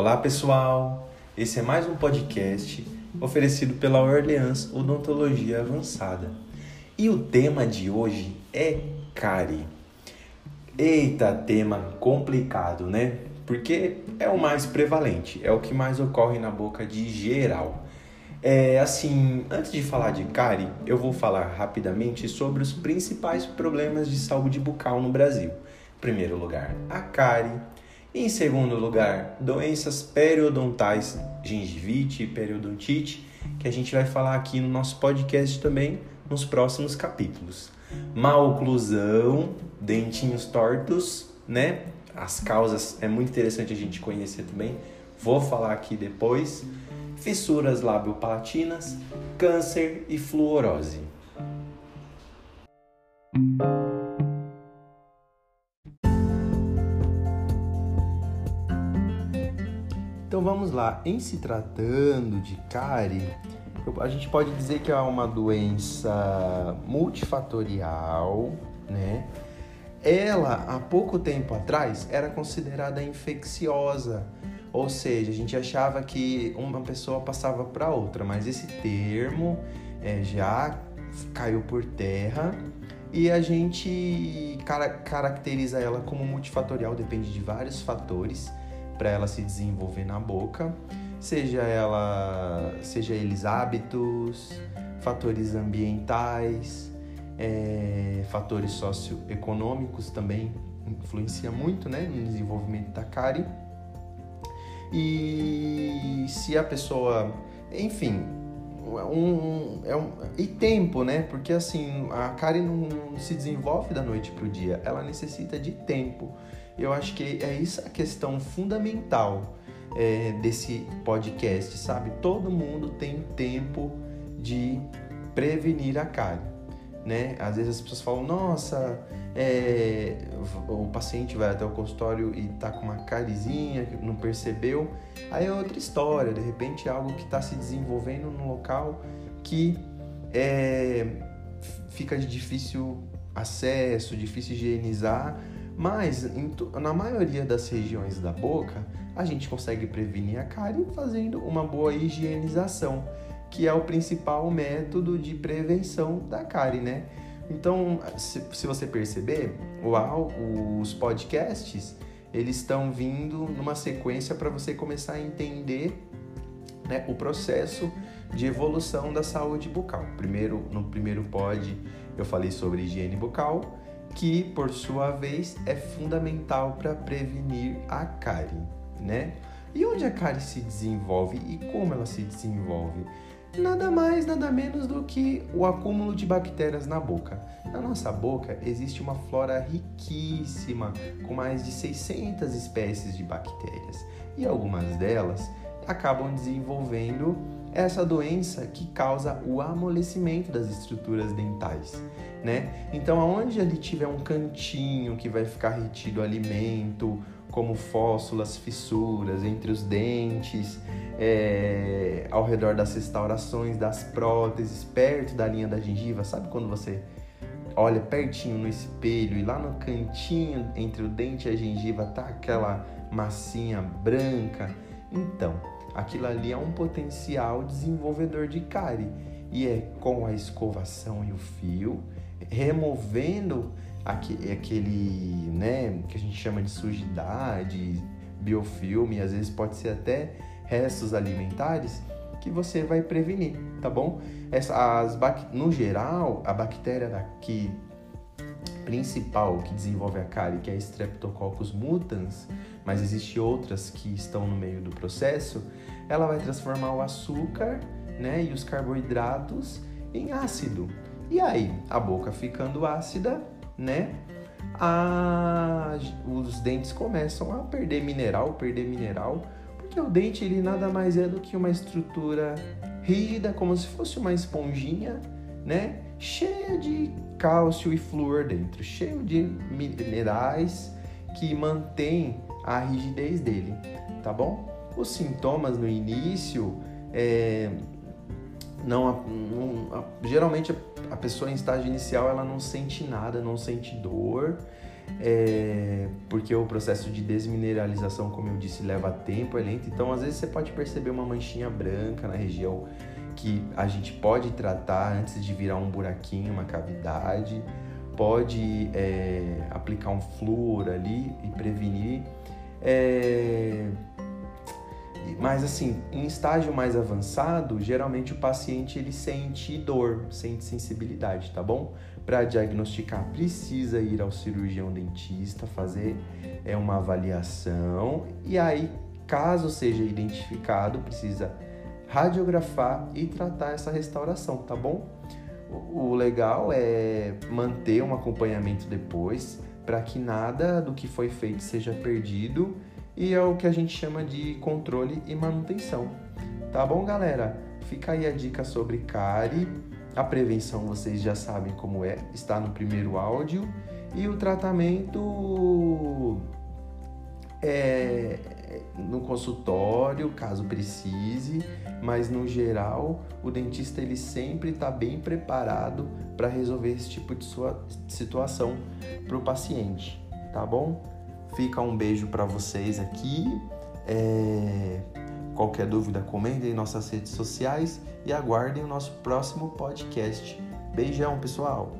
Olá pessoal, esse é mais um podcast oferecido pela Orleans Odontologia Avançada. E o tema de hoje é cárie. Eita, tema complicado, né? Porque é o mais prevalente, é o que mais ocorre na boca de geral. É assim, antes de falar de cárie, eu vou falar rapidamente sobre os principais problemas de saúde bucal no Brasil. Em primeiro lugar, a cárie em segundo lugar, doenças periodontais, gengivite e periodontite, que a gente vai falar aqui no nosso podcast também nos próximos capítulos. Maloclusão, dentinhos tortos, né? As causas é muito interessante a gente conhecer também. Vou falar aqui depois. Fissuras labiopalatinas, câncer e fluorose. Então vamos lá, em se tratando de cárie, a gente pode dizer que é uma doença multifatorial, né? Ela, há pouco tempo atrás, era considerada infecciosa, ou seja, a gente achava que uma pessoa passava para outra, mas esse termo é, já caiu por terra e a gente caracteriza ela como multifatorial, depende de vários fatores para ela se desenvolver na boca, seja ela, seja eles hábitos, fatores ambientais, é, fatores socioeconômicos também influencia muito, né, no desenvolvimento da cárie. E se a pessoa, enfim, um, é um, e tempo, né? Porque assim, a cárie não se desenvolve da noite para o dia, ela necessita de tempo. Eu acho que é isso a questão fundamental é, desse podcast, sabe? Todo mundo tem tempo de prevenir a cárie, né? Às vezes as pessoas falam, nossa, é, o paciente vai até o consultório e tá com uma carizinha não percebeu. Aí é outra história, de repente é algo que está se desenvolvendo num local que é, fica de difícil acesso, difícil higienizar mas na maioria das regiões da boca, a gente consegue prevenir a cárie fazendo uma boa higienização, que é o principal método de prevenção da cárie, né? Então, se, se você perceber, uau, os podcasts eles estão vindo numa sequência para você começar a entender né, o processo de evolução da saúde bucal. Primeiro, no primeiro pod eu falei sobre higiene bucal que por sua vez é fundamental para prevenir a cárie, né? E onde a cárie se desenvolve e como ela se desenvolve? Nada mais, nada menos do que o acúmulo de bactérias na boca. Na nossa boca existe uma flora riquíssima, com mais de 600 espécies de bactérias, e algumas delas acabam desenvolvendo essa doença que causa o amolecimento das estruturas dentais, né? Então, aonde ali tiver um cantinho que vai ficar retido alimento, como fóssulas, fissuras entre os dentes, é, ao redor das restaurações, das próteses, perto da linha da gengiva, sabe quando você olha pertinho no espelho e lá no cantinho entre o dente e a gengiva tá aquela massinha branca? Então, aquilo ali é um potencial desenvolvedor de cárie e é com a escovação e o fio, removendo aquele, né, que a gente chama de sujidade, biofilme, às vezes pode ser até restos alimentares, que você vai prevenir, tá bom? Essa, as, no geral, a bactéria daqui principal que desenvolve a cárie, que é a Streptococcus mutans, mas existem outras que estão no meio do processo, ela vai transformar o açúcar né, e os carboidratos em ácido. E aí, a boca ficando ácida, né? A, os dentes começam a perder mineral, perder mineral, porque o dente ele nada mais é do que uma estrutura rígida, como se fosse uma esponjinha, né? Cheia de cálcio e flúor dentro, cheio de minerais que mantém a rigidez dele, tá bom? Os sintomas no início é, não, não, geralmente a pessoa em estágio inicial ela não sente nada, não sente dor, é, porque o processo de desmineralização, como eu disse, leva tempo, é lento. Então, às vezes você pode perceber uma manchinha branca na região que a gente pode tratar antes de virar um buraquinho, uma cavidade. Pode é, aplicar um flúor ali e prevenir. É, mas assim, em estágio mais avançado, geralmente o paciente ele sente dor, sente sensibilidade, tá bom? Para diagnosticar, precisa ir ao cirurgião dentista, fazer é uma avaliação e aí, caso seja identificado, precisa radiografar e tratar essa restauração, tá bom? O legal é manter um acompanhamento depois para que nada do que foi feito seja perdido e é o que a gente chama de controle e manutenção. Tá bom, galera? Fica aí a dica sobre cárie. A prevenção vocês já sabem como é, está no primeiro áudio. E o tratamento é no consultório, caso precise, mas no geral o dentista ele sempre está bem preparado para resolver esse tipo de sua situação para o paciente, tá bom? Fica um beijo para vocês aqui. É... Qualquer dúvida, comentem em nossas redes sociais e aguardem o nosso próximo podcast. Beijão, pessoal!